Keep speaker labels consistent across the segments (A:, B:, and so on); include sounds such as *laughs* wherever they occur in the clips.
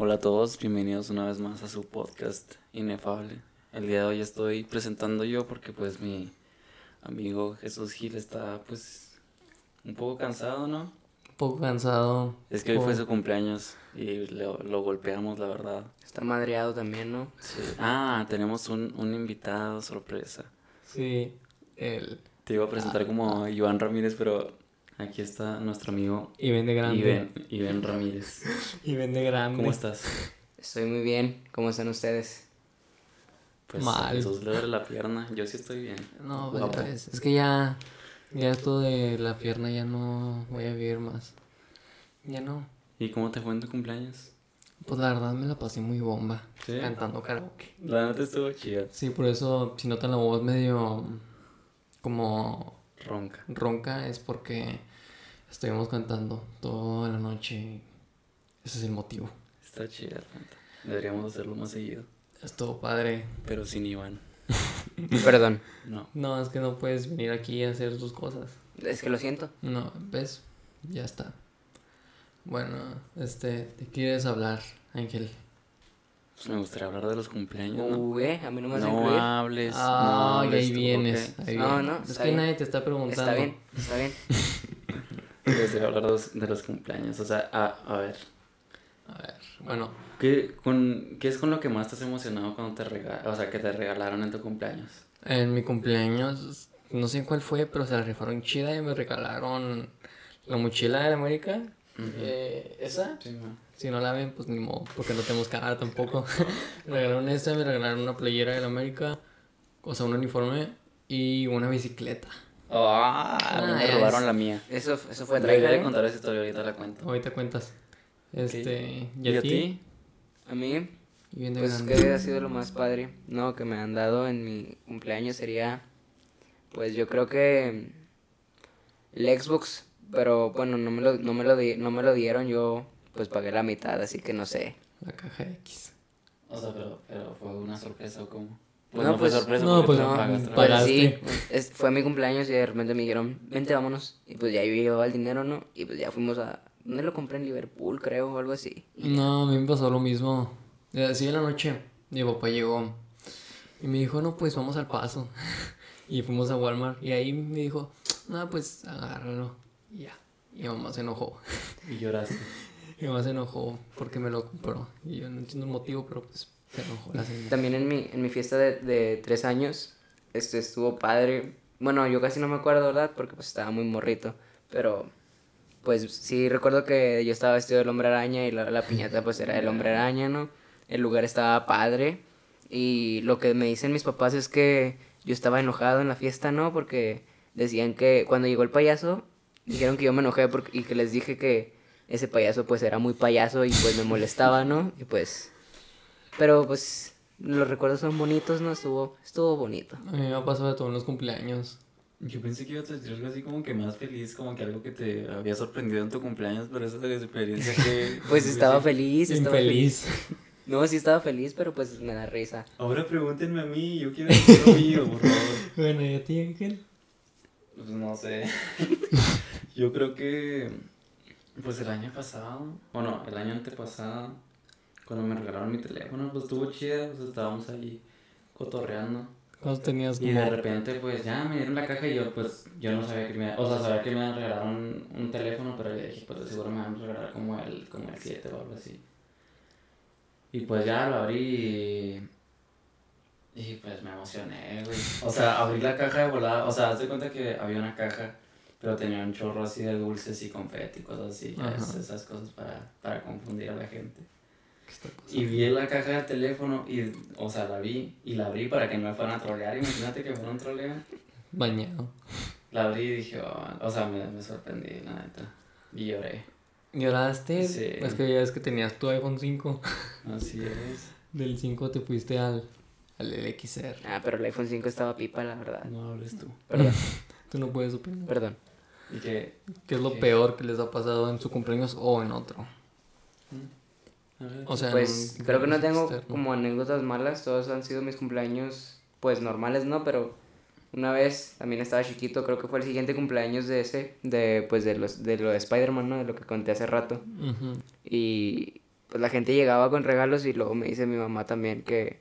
A: Hola a todos, bienvenidos una vez más a su podcast Inefable. El día de hoy estoy presentando yo porque pues mi amigo Jesús Gil está pues un poco cansado, ¿no?
B: Un poco cansado.
A: Es que hoy fue su cumpleaños y lo, lo golpeamos, la verdad.
C: Está madreado también, ¿no?
A: Sí. Ah, tenemos un, un invitado sorpresa.
B: Sí, el...
A: Te iba a presentar como Iván Ramírez, pero aquí está nuestro amigo
B: Y vende grande.
A: Iván, Iván Ramírez. *laughs*
B: Y vende grande.
A: ¿Cómo estás?
C: Estoy muy bien. ¿Cómo están ustedes?
A: Pues
B: Mal.
A: Le duele la pierna, yo sí estoy bien.
B: No, pues es que ya, ya esto de la pierna ya no voy a vivir más. Ya no.
A: ¿Y cómo te fue en tu cumpleaños?
B: Pues la verdad me la pasé muy bomba.
A: ¿Sí?
B: Cantando karaoke.
A: La neta estuvo chida.
B: Sí, por eso si notan la voz medio como
A: Ronca.
B: ronca es porque estuvimos cantando toda la noche. y Ese es el motivo.
A: Está chida. Deberíamos hacerlo más seguido.
B: Estuvo padre.
A: Pero sin Iván. *laughs*
C: Perdón.
A: No.
B: No, es que no puedes venir aquí a hacer tus cosas.
C: Es que lo siento.
B: No, ¿ves? Ya está. Bueno, este, ¿te quieres hablar, Ángel?
A: Pues me gustaría hablar de los cumpleaños, ¿no?
C: Uy, a mí no me vas a
A: No
C: incluir.
A: hables. no
B: Ah,
A: hables
B: ahí vienes. ahí
C: No,
B: vienes.
C: no,
B: Es que
C: bien.
B: nadie te está preguntando.
C: Está bien, está bien. *laughs*
A: Me gustaría hablar de los, de los cumpleaños. O sea, a, a ver.
B: A ver, bueno,
A: ¿qué, con, ¿Qué es con lo que más estás emocionado cuando te regalan? O sea, que te regalaron en tu cumpleaños.
B: en mi cumpleaños, no sé cuál fue, pero se la rifaron chida y me regalaron la mochila de la América. Eh, ¿Esa?
A: Sí, ma.
B: Si no la ven, pues ni modo, porque no tenemos cara tampoco. *laughs* me regalaron esta, me regalaron una playera de la América, o sea, un uniforme y una bicicleta.
A: Ah, a mí me
B: Ah,
A: robaron la mía.
C: Eso, eso fue
A: Debería de contar esa historia, ahorita la cuento.
B: Ahorita cuentas. Este,
A: ¿Y a ti?
C: A mí,
B: Y bien de
C: pues
B: grande.
C: que ha sido lo más padre, no, que me han dado en mi cumpleaños sería, pues yo creo que el Xbox, pero bueno, no me lo, no me lo, di- no me lo dieron, yo pues pagué la mitad, así que no sé.
B: La caja X.
A: O sea, pero, pero fue una sorpresa o cómo.
C: No,
A: no,
C: pues-
A: fue sorpresa
B: no, pues no,
A: pagaste
C: Pues sí, es- fue mi cumpleaños y de repente me dijeron, vente, vámonos. Y pues ya yo llevaba el dinero, ¿no? Y pues ya fuimos a... ¿Dónde lo compré? En Liverpool, creo, o algo así.
B: No, a mí me pasó lo mismo. Eh, Así en la noche, mi papá llegó y me dijo, no, pues vamos al paso. *laughs* y fuimos a Walmart y ahí me dijo, no, pues agárralo. Y ya. Y mi mamá se enojó.
A: Y lloraste. *laughs*
B: Mi mamá se enojó porque me lo compró. Y yo no entiendo el motivo, pero pues se enojó la señora.
C: También en mi, en mi fiesta de, de tres años, este estuvo padre. Bueno, yo casi no me acuerdo, ¿verdad? Porque pues estaba muy morrito. Pero, pues sí recuerdo que yo estaba vestido del hombre araña y la, la piñata pues era el hombre araña, ¿no? El lugar estaba padre. Y lo que me dicen mis papás es que yo estaba enojado en la fiesta, ¿no? Porque decían que cuando llegó el payaso, dijeron que yo me enojé porque, y que les dije que ese payaso pues era muy payaso y pues me molestaba, ¿no? Y pues... Pero pues los recuerdos son bonitos, ¿no? Estuvo, estuvo bonito.
B: A mí me ha pasado de todos los cumpleaños.
A: Yo pensé que ibas a decir algo así como que más feliz, como que algo que te había sorprendido en tu cumpleaños, pero esa experiencia que... *laughs*
C: Pues estaba feliz, estaba feliz.
B: Infeliz. *laughs*
C: No, sí estaba feliz, pero pues me da risa.
A: Ahora pregúntenme a mí, yo quiero decir lo mío, por favor. *laughs*
B: Bueno, ¿y a ti, Ángel?
A: Pues no sé. Yo creo que. Pues el año pasado. O no, el año antepasado. Cuando me regalaron mi teléfono, pues estuvo chido. Pues estábamos ahí cotorreando.
B: ¿Cuántos tenías
A: Y de repente, pues ya me dieron la caja y yo, pues yo no sabía que me. O sea, sabía que me regalaron un, un teléfono, pero yo dije, pues de seguro me van a regalar como el, como el 7 o algo así. Y pues ya lo abrí y. Y pues me emocioné, güey. O sea, abrí la caja de volada. O sea, haz de cuenta que había una caja, pero tenía un chorro así de dulces y confeti y cosas así. ya esas cosas para, para confundir a la gente. Y vi la caja del teléfono y, o sea, la vi y la abrí para que no me fueran a trolear. Imagínate que fueran a trolear.
B: Bañado.
A: La abrí y dije, oh, o sea, me, me sorprendí, la neta. Y lloré.
B: ¿Lloraste?
A: Sí.
B: Es que ya es que tenías tu iPhone 5.
A: Así es.
B: Del 5 te fuiste al, al LXR.
C: Ah, pero el iPhone 5 estaba pipa, la verdad.
A: No hables tú.
C: Perdón, *laughs*
B: Tú no puedes opinar.
C: perdón.
A: Y que.
B: ¿Qué es lo
A: ¿Qué?
B: peor que les ha pasado en su cumpleaños o en otro?
A: Ver,
B: O sea,
C: Pues
B: un
C: creo que no tengo
B: externo.
C: como anécdotas malas, todos han sido mis cumpleaños pues normales, ¿no? Pero una vez también estaba chiquito, creo que fue el siguiente cumpleaños de ese, de pues de los de lo de Spider-Man, ¿no? De lo que conté hace rato. Y pues la gente llegaba con regalos y luego me dice mi mamá también que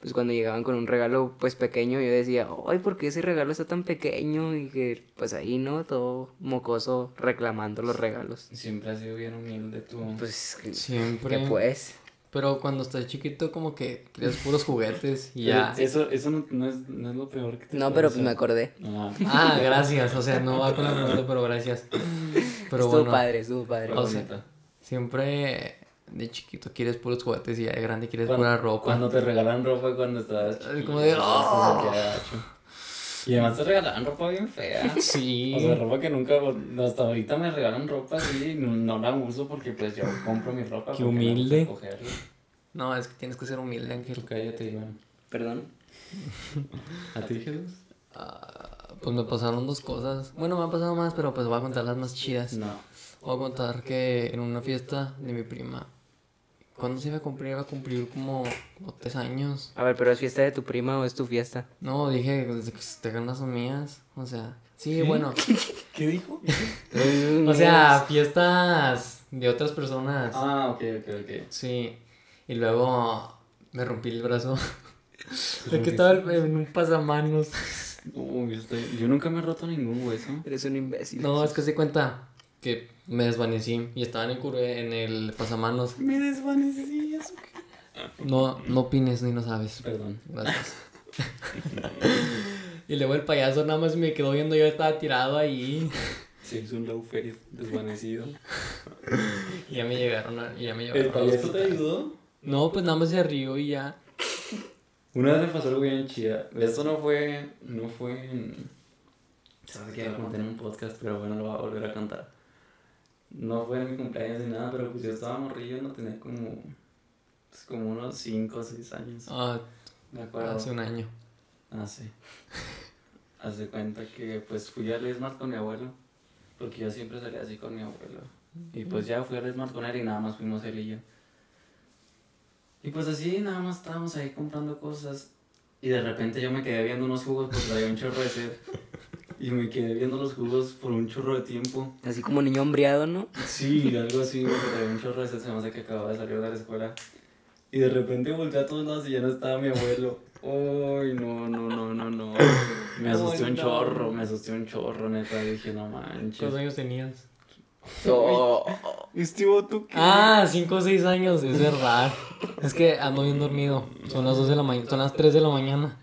C: pues cuando llegaban con un regalo pues pequeño yo decía, ay, ¿por qué ese regalo está tan pequeño? Y que pues ahí, ¿no? Todo mocoso reclamando los regalos.
A: Siempre has sido bien humilde tú.
C: Pues,
B: Siempre.
C: que pues.
B: Pero cuando estás chiquito, como que querías puros juguetes y ya.
A: Eso, eso no, no es, no es lo peor que te
C: No, pero pues me acordé.
A: Ah,
B: Ah, gracias. O sea, no va con la pregunta, pero gracias. *laughs* Pero
C: estuvo
B: bueno,
C: padre, estuvo padre.
B: O sea, siempre de chiquito quieres puros juguetes y ya de grande quieres
A: Cuando-
B: pura ropa.
A: Cuando te regalan ropa cuando estabas
B: Ay,
A: chiquito.
B: como de, ¡oh!
A: gacho. Y además te regalan ropa bien fea. *laughs*
B: Sí.
A: O sea, ropa que nunca, hasta ahorita me regalan ropa así y no, no la uso porque pues yo compro mi ropa.
B: Qué humilde. No, es que tienes que ser humilde, Ángel.
A: Cállate, Iván.
C: Perdón.
A: ¿A ti, Jesús?
B: Ah, pues me pasaron dos cosas. Bueno, me han pasado más, pero pues voy a contar las más chidas.
A: No.
B: Voy a contar que en una fiesta de mi prima, ¿cuándo se iba a cumplir? Iba a cumplir como, como tres años.
C: A ver, pero es fiesta de tu prima o es tu fiesta?
B: No, dije, desde que te ganas son mías. O sea, sí, bueno. *laughs*
A: ¿Qué dijo? *laughs*
B: O sea, fiestas de otras personas.
A: Ah, ok, ok, ok.
B: Sí. Y luego me rompí el brazo. *laughs* De que estaba en un pasamanos.
A: Uy, estoy- Yo nunca me he roto ningún hueso.
C: Eres un imbécil.
B: No, es que se cuenta que me desvanecí y estaba en el, en el pasamanos.
A: Me desvanecí, eso
B: No, no opines ni no sabes.
A: Perdón.
B: Gracias. *laughs* y luego el payaso nada más me quedó viendo, yo estaba tirado ahí.
A: Sí, es un low face desvanecido.
B: Y *laughs* ya me llegaron a, ya me
A: ¿El
B: llevaron al
A: payaso te ayudó?
B: No, pues nada más se rió y ya.
A: Una vez me pasó algo bien chida. Esto no fue. No fue en. Sabes que lo conté en un podcast, pero bueno, lo voy a volver a contar. No fue en mi cumpleaños ni nada, pero pues yo estaba morrillo, no tenía como. pues, como unos 5 o 6 años.
B: Ah,
A: Me acuerdo.
B: hace un año.
A: Ah, sí. *laughs* Haz de cuenta que pues fui al Smart con mi abuelo. Porque yo siempre salía así con mi abuelo. Y pues ya fui al Smart con él y nada más fuimos él y yo. Y pues así nada más estábamos ahí comprando cosas. Y de repente yo me quedé viendo unos jugos porque traía un chorro de sed. Y me quedé viendo los jugos por un chorro de tiempo.
C: Así como niño hombriado, ¿no?
A: Sí, algo así, porque traía un chorro de sed, se me hace que acababa de salir de la escuela. Y de repente volteé a todos lados y ya no estaba mi abuelo. Uy, no, no, no, no, no. Me asusté
B: Ay,
A: un chorro, me asusté un chorro, neta. Dije, no manches.
B: ¿Cuántos años tenías? *laughs*
C: Oh,
A: Estivo tú qué?
B: Ah, 5 o 6 años, es verdad. Es que ando bien dormido. Son las 2 de la mañana, son las 3 de la mañana.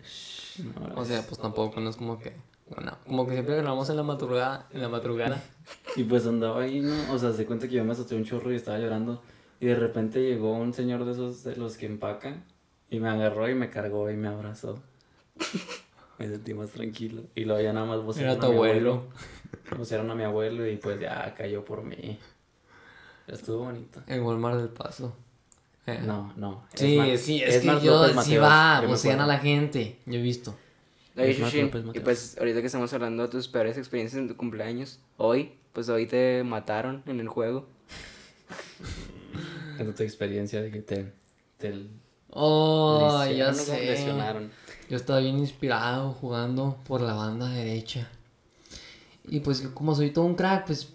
A: No,
B: O sea, pues tampoco, no es como que. Bueno, como que siempre grabamos en la madrugada, en la madrugada. *laughs*
A: Y pues andaba ahí, ¿no? O sea, se cuenta que yo me asusté un chorro y estaba llorando. Y de repente llegó un señor de esos de los que empacan. Y me agarró y me cargó y me abrazó. *laughs* Me sentí más tranquilo. Y luego ya nada más vocearon
B: Era tu
A: a mi
B: abuelo. *laughs*
A: Vocearon a mi abuelo y pues ya cayó por mí. Estuvo bonito.
B: El Walmart del Paso. Eh,
A: No, no.
B: Sí,
A: más-
B: sí, es,
A: más
B: que yo
A: López
B: sí
A: Mateos,
B: va, vocean a la gente. Yo he visto.
C: Oye,
A: Es López
C: y pues ahorita que estamos hablando de tus peores experiencias en tu cumpleaños, hoy, pues hoy te mataron en el juego. *laughs*
A: Es tu experiencia de que te, te
B: Oh, ya
A: lesionaron o
B: sé.
A: lesionaron.
B: Yo estaba bien inspirado jugando por la banda derecha. Y pues como soy todo un crack, pues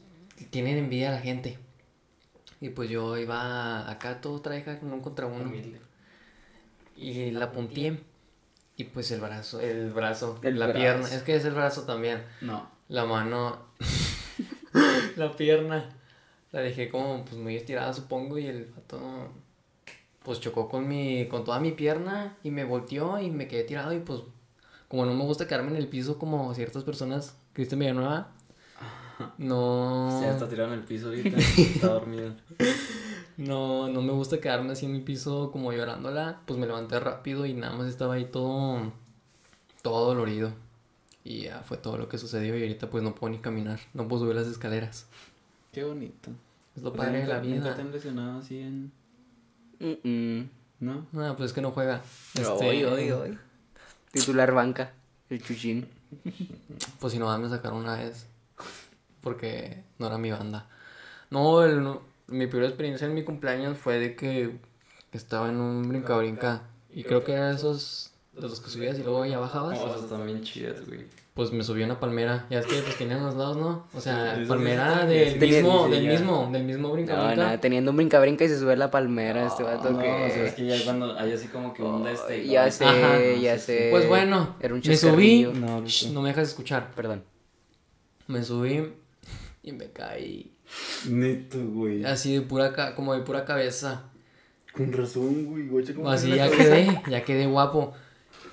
B: tienen envidia a la gente. Y pues yo iba acá todo traje uno contra uno.
A: Humilde.
B: Y la puntié. Y pues el brazo, el brazo,
C: El
B: la
C: brazo.
B: pierna. Es que es el brazo también.
A: No.
B: La mano, *laughs* la pierna. La dejé como pues muy estirada supongo y el vato pues chocó con mi, con toda mi pierna y me volteó y me quedé tirado y pues como no me gusta quedarme en el piso como ciertas personas, Cristian Villanueva, no,
A: Ya está tirado en el piso ahorita. está dormido. *laughs*
B: no, no me gusta quedarme así en el piso como llorándola, pues me levanté rápido y nada más estaba ahí todo, todo dolorido. Y ya fue todo lo que sucedió y ahorita pues no puedo ni caminar, no puedo subir las escaleras.
A: Qué bonito.
B: Es lo
A: O sea,
B: padre de la
A: ¿nunca- ¿Nunca te
B: vida.
A: han lesionado así en...?
C: Mm, mm.
A: ¿No?
B: No, pues es que no juega.
C: Pero
B: Este,
C: hoy, hoy, hoy. Titular banca, el Chuchín.
B: Pues si no me sacaron una vez. Porque no era mi banda. No, el, no- mi primera experiencia en mi cumpleaños fue de que estaba en un brinca-brinca. Y creo que era esos de los que subías y luego ya bajabas.
A: Oh, esas también chidas, güey.
B: pues me subí a una palmera. Ya es que pues tenían los lados, ¿no? O sea,
A: Sí,
B: palmera
A: sí,
B: del mismo,
A: sí,
B: del
A: ya.
B: mismo, del mismo brinca
C: No, nada, teniendo un brinca-brinca y se sube a la palmera este vato
A: No,
C: que...
A: o sea, es que ya cuando hay así como que un de este.
C: ya
A: ¿no?
C: sé,
B: Ajá.
C: ya sé.
B: Pues bueno,
C: Era un
B: me subí.
A: No,
B: Shh, no me dejas escuchar.
C: Perdón.
B: Me subí y me caí.
A: Neto, güey.
B: Así de pura, ca- como de pura cabeza.
A: Con razón, güey. Guacha,
B: Así ya
A: cabeza.
B: quedé, ya quedé guapo.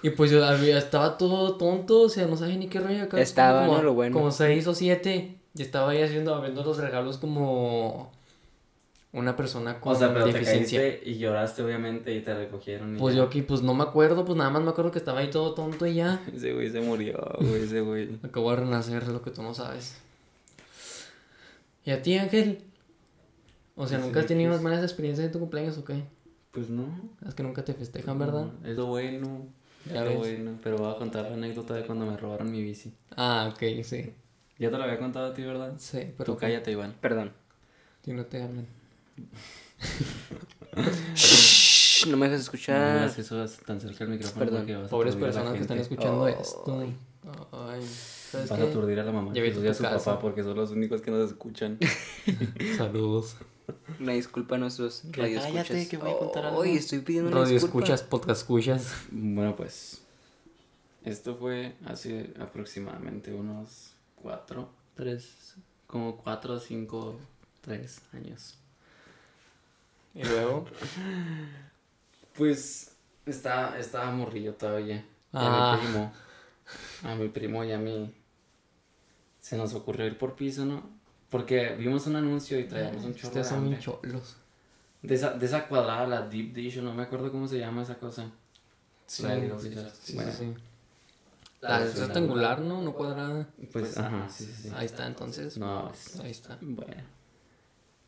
B: Y pues yo había- estaba todo tonto, o sea, no sabía ni qué rollo acá.
C: Estaba,
B: como,
C: ¿no? Lo bueno.
B: Como seis o siete. Y estaba ahí haciendo, abriendo los regalos como una persona con
A: O sea, pero te
B: deficiencia.
A: caíste y lloraste, obviamente, y te recogieron. y
B: Pues
A: ya.
B: yo aquí, pues no me acuerdo, pues nada más me acuerdo que estaba ahí todo tonto y ya.
A: Ese güey se murió, güey, ese güey.
B: Acabo de renacer, es lo que tú no sabes. ¿Y a ti, Ángel? O sea,
A: Pues
B: ¿nunca has tenido
A: pues.
B: unas malas experiencias en tu cumpleaños o qué?
A: Pues no.
B: Es que nunca te festejan, ¿verdad?
A: Es lo bueno.
B: Ya
A: es lo
B: ves.
A: bueno. Pero voy a contar la anécdota de cuando me robaron mi bici.
B: Ah, ok, sí.
A: Ya te lo había contado a ti, ¿verdad?
B: Sí, pero
A: Tú cállate, Iván.
C: Perdón.
B: Si no te hablan.
C: Shh, no me dejes
A: No
C: escuchar.
A: hagas eso tan cerca del micrófono
C: Perdón.
A: porque vas a
B: Pobres
A: la
B: personas que están escuchando
C: Oh.
B: esto. Ay, ¿sabes
A: Vas
B: qué?
A: a aturdir a la mamá
B: Ya
A: y
B: vete a
A: su
B: casa.
A: papá porque son los únicos que nos escuchan. *laughs*
B: Saludos.
C: Una disculpa a nuestros radioescuchas.
A: cállate, que voy a contar algo.
C: Ay, estoy pidiendo una
B: Radio
C: disculpa.
B: escuchas, podcast escuchas.
A: Bueno, pues. Esto fue hace aproximadamente unos cuatro, tres, como cuatro, cinco, tres años.
B: Y luego. *laughs*
A: Pues estaba, estaba morrillo todavía. Y
B: Ah.
A: a mi primo, a mi primo y a mí se nos ocurrió ir por piso, ¿no? Porque vimos un anuncio y traíamos un chorro
B: Ustedes
A: de
B: son cholos.
A: De esa, de esa cuadrada, la deep dish, no me acuerdo cómo se llama esa cosa.
B: Sí,
A: La de-
B: sí, sí,
A: bueno,
B: sí.
A: la
B: La
A: de-
B: rectangular, ¿no? No cuadrada.
A: Pues, ajá, sí, sí, sí.
B: Ahí está, entonces.
A: No, es-
B: Ahí está.
A: Bueno.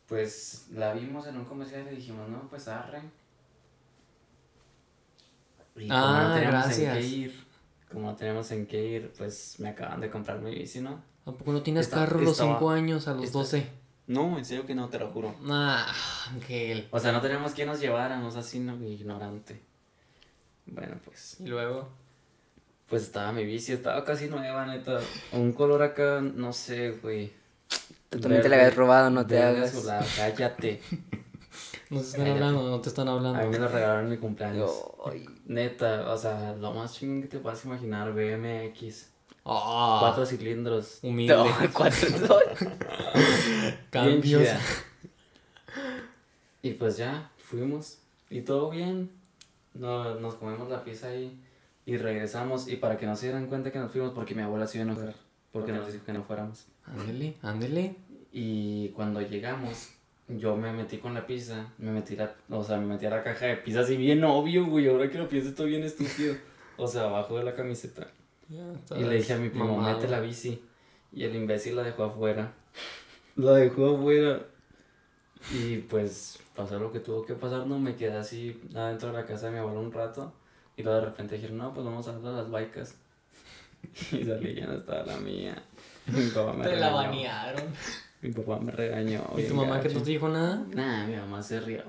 A: Pues la vimos en un comercial y dijimos, no, pues arre. Y
B: Ah,
A: no en
B: gracias.
A: qué ir, como no teníamos en qué ir, pues me acaban de comprar mi bici, ¿no?
B: ¿A poco no tienes
A: Está-
B: carro a los
A: estaba-
B: 5 años, a los
A: está-
B: 12?
A: No, en serio que no, te lo juro.
B: Ah, Ángel.
A: O sea, no teníamos quien nos lleváramos así, ¿no? Ignorante. Bueno, pues.
B: Y luego.
A: Pues estaba mi bici, estaba casi nueva, neta. Un color acá, no sé, güey.
C: Tú también te la habías robado, no te hagas.
A: azulado, cállate. *laughs*
B: No te están
A: Cállate.
B: hablando, no te están
A: A mí me
B: hablando.
A: lo regalaron en mi cumpleaños.
C: Ay,
A: Neta, o sea, lo más chingón que te puedas imaginar, BMX.
B: Ah,
A: Cuatro cilindros.
B: humilde.
C: no, *laughs* cuatro, *laughs*
B: Cambios.
A: Y pues ya, fuimos. Y todo bien. No, nos comemos la pizza ahí. Y regresamos. Y para que no se dieran cuenta que nos fuimos, porque mi abuela se iba a enojar. Porque nos dijo que no fuéramos.
B: Ándele, ándele.
A: Y cuando llegamos, yo me metí con la pizza, me metí la, o sea, me metí a la caja de pizza así bien obvio, güey, ahora que lo pienso estoy bien estúpido. O sea, abajo de la camiseta. Y le dije a mi primo,
B: mamado.
A: mete la bici. Y el imbécil la dejó afuera. La dejó afuera. Y pues pasó lo que tuvo que pasar, no me quedé así adentro de la casa de mi abuelo un rato. Y luego de repente dijeron, no, pues vamos a dar a las baicas. *laughs* Y salí ya no estaba la mía. *laughs* Mi papá me
B: Te la banearon.
A: Mi papá me regañó.
B: ¿Y tu mamá que
A: gacho.
B: no te dijo nada?
A: Nah, mi mamá se rió.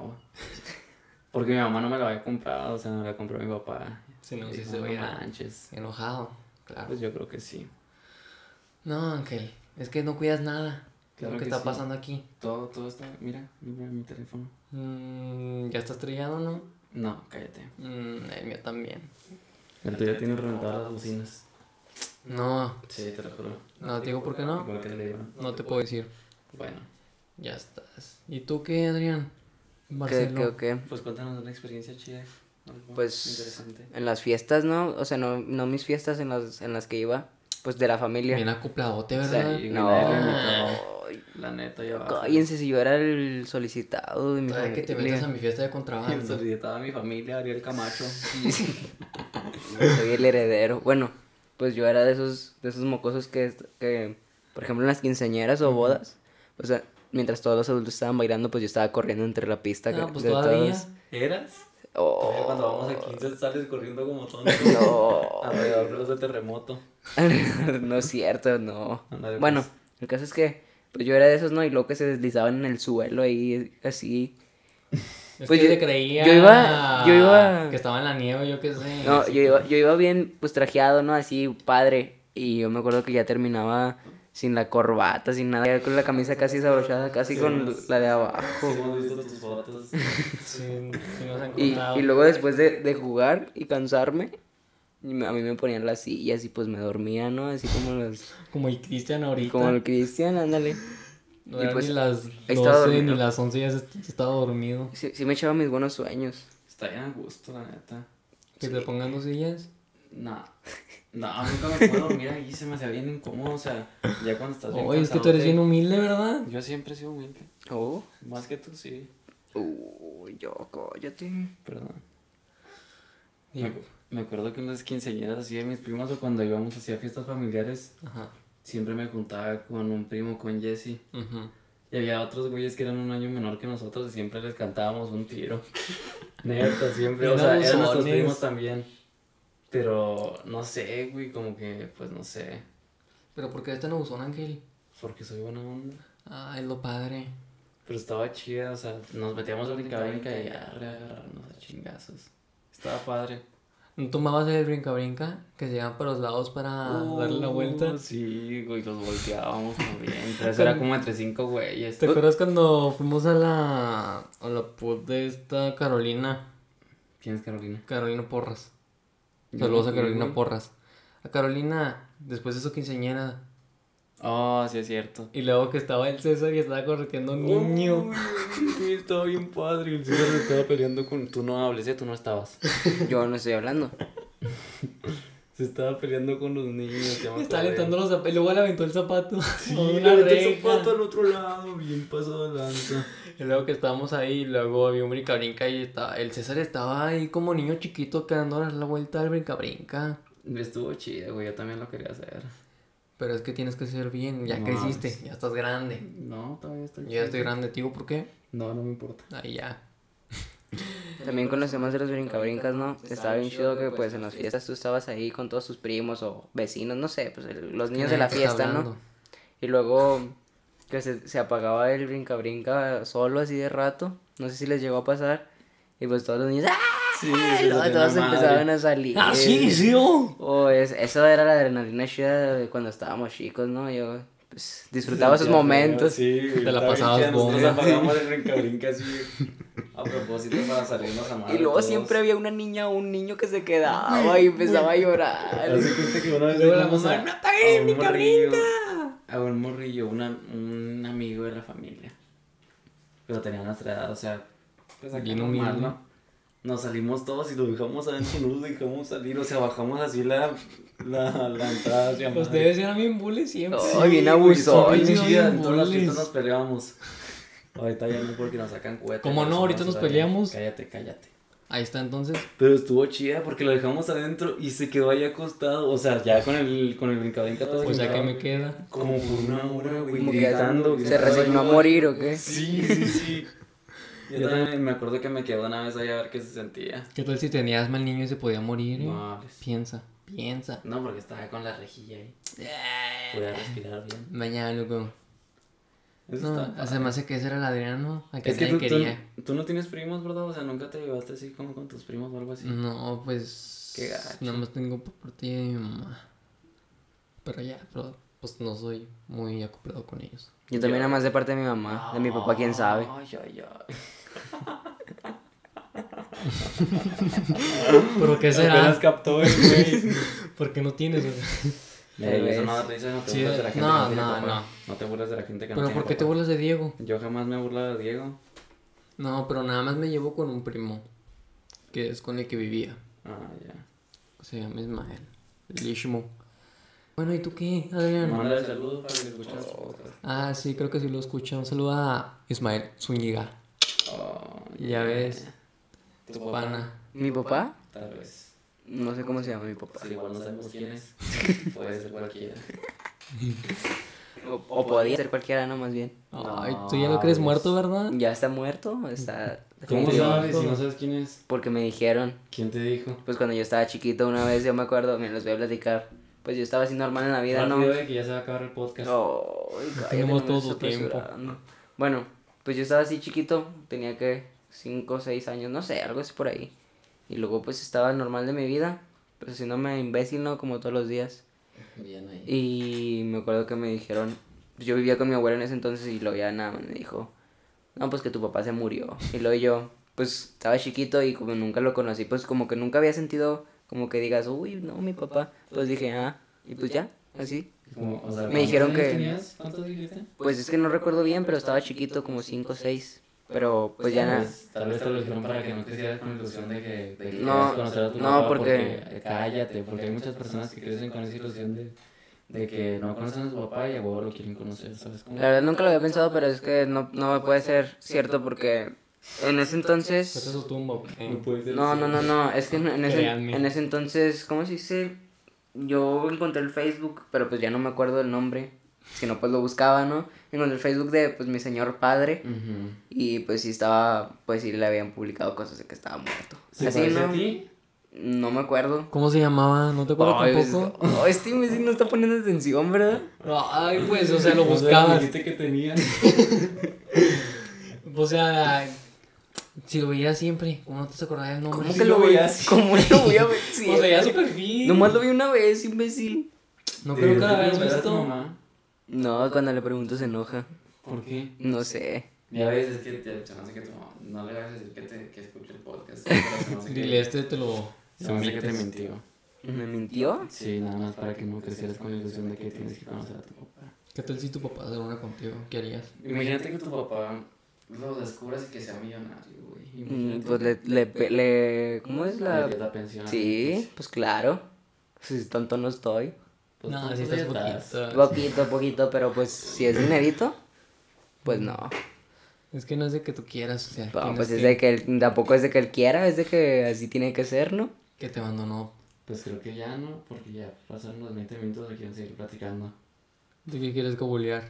A: Porque mi mamá no me la había comprado, o sea, me la compró mi papá.
B: Si no, si se
A: "No manches.
B: enojado. Claro.
A: Pues yo creo que sí.
B: No, Ángel, es que no cuidas nada. ¿Qué es
A: Claro
B: lo que,
A: que
B: está
A: sí.
B: pasando aquí?
A: Todo, todo está. Mira, mira mi teléfono.
B: Mm, ¿Ya está estrellado no?
A: No, cállate.
B: Mm, el mío también.
A: El tuyo tiene reventadas las bocinas.
B: No,
A: Sí, te lo juro.
B: no te digo por qué no.
A: Igual que el libro.
B: No te puedo decir.
A: Bueno,
B: Ya estás. ¿Y tú qué, Adrián?
C: ¿Qué,
B: Marcelo.
C: qué, o qué?
A: pues cuéntanos una experiencia chida. algo
C: Pues
A: Interesante.
C: en las fiestas, ¿no? O sea, no, no mis fiestas en las, en las que iba, pues de la familia.
B: Bien acopladote, ¿verdad?
A: Sí,
C: No, ay,
A: La neta, ya va.
C: cállense si yo era el solicitado de mi
B: Ay, que te metas a
C: familia.
B: mi fiesta de
A: El
B: contrabando. *laughs*
A: solicitado a mi familia, Ariel Camacho. *laughs*
C: Soy el heredero. Bueno, pues yo era de esos, de esos mocosos que, que, por ejemplo, en las quinceañeras o bodas, o sea, mientras todos los adultos estaban bailando, pues yo estaba corriendo entre la pista.
B: No,
C: que-
B: pues
C: de
B: todavía.
C: todos.
A: ¿Eras?
C: Oh,
A: Cuando vamos a 15 sales corriendo como tonto. *laughs*
C: no.
A: Alrededor de los de terremoto. *laughs*
C: no es cierto, no.
A: Ándale,
C: Bueno,
A: pues.
C: el caso es que, pues yo era de esos, ¿no? Y luego que se deslizaban en el suelo ahí, así.
B: Es
C: Pues
B: que
C: yo-
B: creía
C: yo iba- yo iba-
B: que estaba en la nieve, yo qué sé.
C: No, yo iba, yo iba bien, pues trajeado, ¿no? Así, padre. Y yo me acuerdo que ya terminaba sin la corbata, sin nada, ya con la camisa casi desabrochada, casi con la de abajo.
A: Sí, hemos visto tus fotos. *laughs*
B: Sí, sí nos han
C: Y, y luego después de, de jugar y cansarme, a mí me ponían las sillas y pues me dormía, ¿no? Así como los...
B: Como el Cristian ahorita.
C: Como el Cristian, ándale.
B: No
C: y pues,
B: ni las
C: ahí estaba
B: 12 ni las 11 ya est- estaba dormido.
C: Sí, sí me echaba mis buenos sueños.
A: Está bien a gusto, la neta.
B: Que te pongan dos sillas.
A: No. No, nunca me puedo dormir ahí, se me hacía bien incómodo, o sea, ya cuando estás bien
B: Oye, es que tú eres
A: cansadote-
B: bien humilde, ¿verdad?
A: Yo siempre he sido humilde,
C: Oh.
A: más que tú, sí.
C: Uy, yo, cállate.
A: Perdón.
B: Y-
A: Me, me acuerdo que en las quinceañeras así de mis primos o cuando íbamos así a fiestas familiares,
B: Ajá.
A: Siempre me juntaba con un primo, con Jesse. Y había otros güeyes que eran un año menor que nosotros y siempre les cantábamos un tiro. *laughs* Neta, siempre. O sea, eran nuestros primos también. Pero no sé, güey, como que, pues no sé.
B: Pero ¿por qué eres tan abusón, Ángel?
A: Porque soy buena onda.
B: Ah, es lo padre.
A: Pero estaba chida, o sea, nos metíamos a brincar brinca y a agarrarnos a chingazos. Estaba padre.
B: ¿No tomabas el brinca-brinca? Que se llevan para los lados para darle la vuelta.
A: Uh, Sí, güey, los volteábamos también. *laughs* Eso era como entre cinco güeyes.
B: ¿Te acuerdas cuando fuimos a la. a la pub de esta Carolina?
A: ¿Quién es Carolina?
B: Carolina Porras. Saludos a Carolina. Porras. A Carolina, después de su quinceañera.
A: Oh, sí es cierto.
B: Y luego que estaba el César y estaba correteando a un niño.
A: Uy, estaba bien padre. El César se estaba peleando con. Tú no hables, ¿eh? Tú no estabas. *laughs*
C: Yo no estoy hablando. *laughs*
A: Se estaba peleando con los niños. me
B: Estaba
A: acordé.
B: aventando los zapatos. Y luego le aventó el zapato.
A: Sí, *laughs* le aventó el zapato al otro lado, bien pasado lanza.
B: Y luego que estábamos ahí, luego había un brinca-brinca y estaba, el César estaba ahí como niño chiquito quedando a dar la vuelta al brinca-brinca.
A: Estuvo chido, güey. Yo también lo quería hacer.
B: Pero es que tienes que ser bien, ya
A: No,
B: creciste,
A: pues-
B: ya estás grande.
A: No, todavía estoy
B: Yo ya estoy grande, digo por qué.
A: No, no me importa.
B: Ahí ya.
C: También con los temas de los brincabrincas, ¿no? Estaba bien chido que pues en las fiestas tú estabas ahí con todos tus primos o vecinos, no sé, pues el- los niños de la fiesta, ¿no? Y luego que se, se apagaba el brinca-brinca solo así de rato. No sé si les llegó a pasar. Y pues todos los niños, ¡ah!
A: Sí,
C: Y luego todos empezaban a salir.
B: ¡Ah, sí, sí! oh.
C: Oh, es, eso era la adrenalina chida de cuando estábamos chicos, ¿no? Yo pues, disfrutaba esos momentos.
A: Sí,
B: Te la pasabas bomba.
A: apagamos el *laughs* así. A propósito para salirnos a madre.
C: Y luego
A: todos.
C: siempre había una niña o un niño que se quedaba y empezaba a llorar.
A: Hace cuenta que una vez
B: Luego la mamá,
A: a-
B: "No apaguen mi
A: morrillo- A un morrillo, una, un amigo de la familia. Pero tenía nuestra edad, o sea, pues
B: Bien
A: normal. ¿no? Nos salimos todos y lo dejamos adentro, no lo dejamos salir, o sea, bajamos así la, la, la entrada hacia. *laughs*
B: Ustedes eran bien bullies siempre.
C: Ay, bien
A: en todas las
B: bullies.
A: fiestas nos peleábamos. Ahorita ya no porque nos sacan.
B: ¿Cómo
A: pero
B: no? Ahorita nos peleamos.
A: Cállate, cállate.
B: Ahí está entonces.
A: Pero estuvo chida porque lo dejamos adentro y se quedó ahí acostado. O sea, ya con el, con el brincabrinca todo.
B: Pues ya que me queda.
A: Como por una hora, güey,
C: Como que
A: gritando.
C: se
A: gritando,
C: resignó a morir o qué.
A: Sí, sí, sí. Yo también me acuerdo que me quedó una vez ahí a ver qué se sentía.
B: ¿Qué tal si tenías mal niño y se podía morir? eh?
A: No hables.
B: Piensa, piensa.
A: No, porque estaba con la rejilla ahí. Podía respirar bien.
B: Mañana, loco.
A: Eso
B: No,
A: está
B: se me hace que ese era el Adriano. A que
A: Es que tú, tú-
B: quería.
A: tú no tienes primos, ¿verdad? O sea, nunca te llevaste así como con tus primos o algo así.
B: No, pues.
A: Qué gacho.
B: Nada más tengo por parte de mi mamá. Pero ya, pero pues no soy muy acoplado con ellos.
C: Yo también nada más de parte de mi mamá, de mi papá quién sabe.
A: Ay, ay, ay. *laughs*
B: ¿Pero qué será?
A: Apenas captó el güey. *laughs*
B: ¿Por qué no tienes?
A: Eso no risa, no te
B: Sí,
A: burlas de la gente
B: no,
A: que no tiene
B: no,
A: papá.
B: no.
A: No te burlas de la gente que no
B: ¿Pero por qué te burlas de Diego?
A: Yo jamás me he burlado de Diego.
B: No, pero nada más me llevo con un primo. Que es con el que vivía.
A: Ah, ya.
B: Se llama Ismael. El Ishmo. Bueno, ¿y tú qué, Adrián?
A: Mándale saludos para que escuchen nuestro podcast.
B: Ah, sí, creo que sí lo escuché. Un saludo a Ismael Zúñiga.
A: Oh,
B: Ya ves.
A: Tu papá,
B: Pana.
C: ¿Mi papá?
A: Tal vez.
C: No sé cómo se llama mi papá.
A: Si igual no sabemos quién es, *laughs* puede ser cualquiera.
C: O, o podía ser cualquiera, no, más bien.
B: Ay, tú ya lo crees muerto, ¿verdad?
C: Ya está muerto, está...
A: ¿Cómo
B: Sí,
A: sabes
B: sí.
A: si no sabes quién es?
C: Porque me dijeron,
A: ¿Quién te dijo?
C: pues cuando yo estaba chiquito una vez, yo me acuerdo, me los voy a platicar. Pues yo estaba así normal en la vida, ¿no?
A: Rápido de que ya se va a acabar el podcast.
C: Ay, *laughs* cállate,
B: Tenemos
C: no me
B: todo tiempo.
C: Bueno, pues yo estaba así chiquito, tenía que 5 o 6 años, no sé, algo así por ahí. Y luego pues estaba normal de mi vida, pues haciéndome imbécil, ¿no? Como todos los días.
A: Bien ahí.
C: Y me acuerdo que me dijeron, pues yo vivía con mi abuela en ese entonces y luego ya nada más me dijo, no, pues que tu papá se murió. Y luego yo, pues estaba chiquito y como nunca lo conocí, pues como que nunca había sentido como que digas, uy, no, mi papá. Pues dije, ah, y pues ya, así.
A: Como, o sea,
C: Me dijeron
A: ¿cuántos
C: que-
A: tenías? ¿Cuántos dijiste?
C: Pues es que no recuerdo bien, pero estaba chiquito, como 5 o 6. Pero pues ya nada.
A: Pues, tal vez te lo dijeron para que no te hicieras con la ilusión de que, de que
C: No,
A: conocer a tu
C: no,
A: papá
C: porque-
A: eh, cállate, porque hay muchas personas que crecen con esa ilusión de, de que no conocen a su papá y a huevo lo quieren conocer, ¿sabes cómo?
C: La verdad nunca lo había pensado, pero es que no, no puede ser cierto porque en ese
B: es
C: entonces...
A: ser
C: No, no, no, no, es que en, ese, en ese entonces, ¿cómo se dice? Yo encontré el Facebook, pero pues ya no me acuerdo del nombre. Si no, pues lo buscaba, ¿no? Encontré el Facebook de pues mi señor padre y pues sí estaba, pues sí le habían publicado cosas de que estaba muerto.
A: ¿Se
C: Así, ¿no?
A: a ti?
C: No me acuerdo.
B: ¿Cómo se llamaba? ¿No te acuerdas
C: Ay,
B: tampoco?
C: pues, ay, este no está poniendo atención, ¿verdad?
B: Ay, pues, o sea, lo
A: O sea,
B: buscabas.
A: dijiste que tenía. *laughs*
B: O sea, si lo veías siempre, ¿cómo no te acordabas del nombre?
C: ¿Cómo que
A: lo
C: lo
A: veía
C: veía?
A: así.
C: ¿Cómo lo voy a ver? *laughs* Sí,
B: Pues veía su perfil.
C: Nomás lo vi una vez, imbécil.
B: No creo que lo habías
A: ¿Te acuerdas de tu
B: visto.
A: mamá?
C: No, cuando le pregunto se enoja.
A: ¿Por qué?
C: No sé.
A: Ya ves, es que te, se me hace que tu mamá, no le vas a decir que, te, que escuche el podcast. *laughs*
B: Dile, este te lo.
A: Se me hace que te mintió.
C: ¿Me mintió?
A: Sí, nada más para que no crecieras con la ilusión de que tienes que conocer a tu papá.
B: ¿Qué tal si tu papá se una contigo? ¿Qué harías?
A: Imagínate que tu papá lo descubras y que sea millonario, Imagínate.
C: Pues le, le, le- ¿Cómo es
A: Le
C: la...?
A: la pensión.
C: Sí, pues claro. Si tonto no estoy.
A: Pues,
B: no, si estás poquito.
C: Poquito, poquito, pero pues si es dinerito, pues no.
B: Es que no es de que tú quieras, o sea,
C: No, pues es
B: que-
C: de que él, tampoco es de que él quiera, es de que así tiene que ser, ¿no?
B: que te abandonó.
A: Pues creo que ya no, porque ya pasaron los 20 minutos y quieren seguir platicando.
B: ¿De qué quieres cabulear?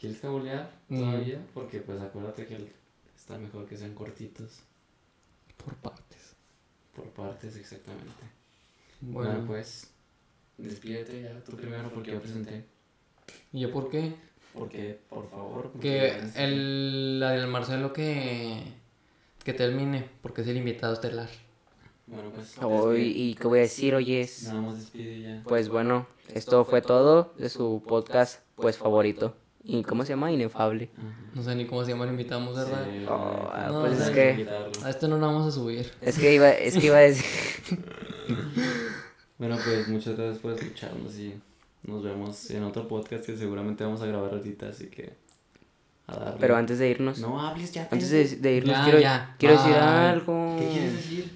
A: ¿Quieres cabulear
B: Mm.
A: todavía? Porque pues acuérdate que el- está mejor que sean cortitos.
B: Por partes.
A: Por partes, exactamente.
B: Bueno,
A: Bueno, pues, despídete ya tú primero porque yo presenté.
B: ¿y yo por qué?
A: Porque, por favor. porque
B: Que
A: es-
B: el, la del Marcelo que, que termine, porque es el invitado estelar.
A: Bueno, pues.
C: Hoy. ¿Y qué voy a decir, oyes?
A: Nada más despide ya.
C: Pues bueno, esto fue todo de su podcast, pues favorito. ¿Y cómo se llama? Inefable.
B: No sé ni cómo se llama, lo invitamos, ¿verdad?
A: Sí,
C: Oh,
A: la-
B: No,
C: pues
B: no,
C: es que...
A: invitarlo.
B: A este no lo vamos a subir.
C: Es que iba, es que iba a decir...
A: Bueno, pues muchas gracias por escucharnos y nos vemos en otro podcast que seguramente vamos a grabar ahorita, así que a darle.
C: Pero antes de irnos,
A: No hables ya.
C: antes de, de irnos,
B: Ya,
C: quiero,
B: ya.
C: quiero decir algo.
A: ¿Qué quieres decir?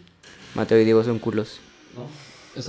C: Mateo y Diego son culos.
A: No.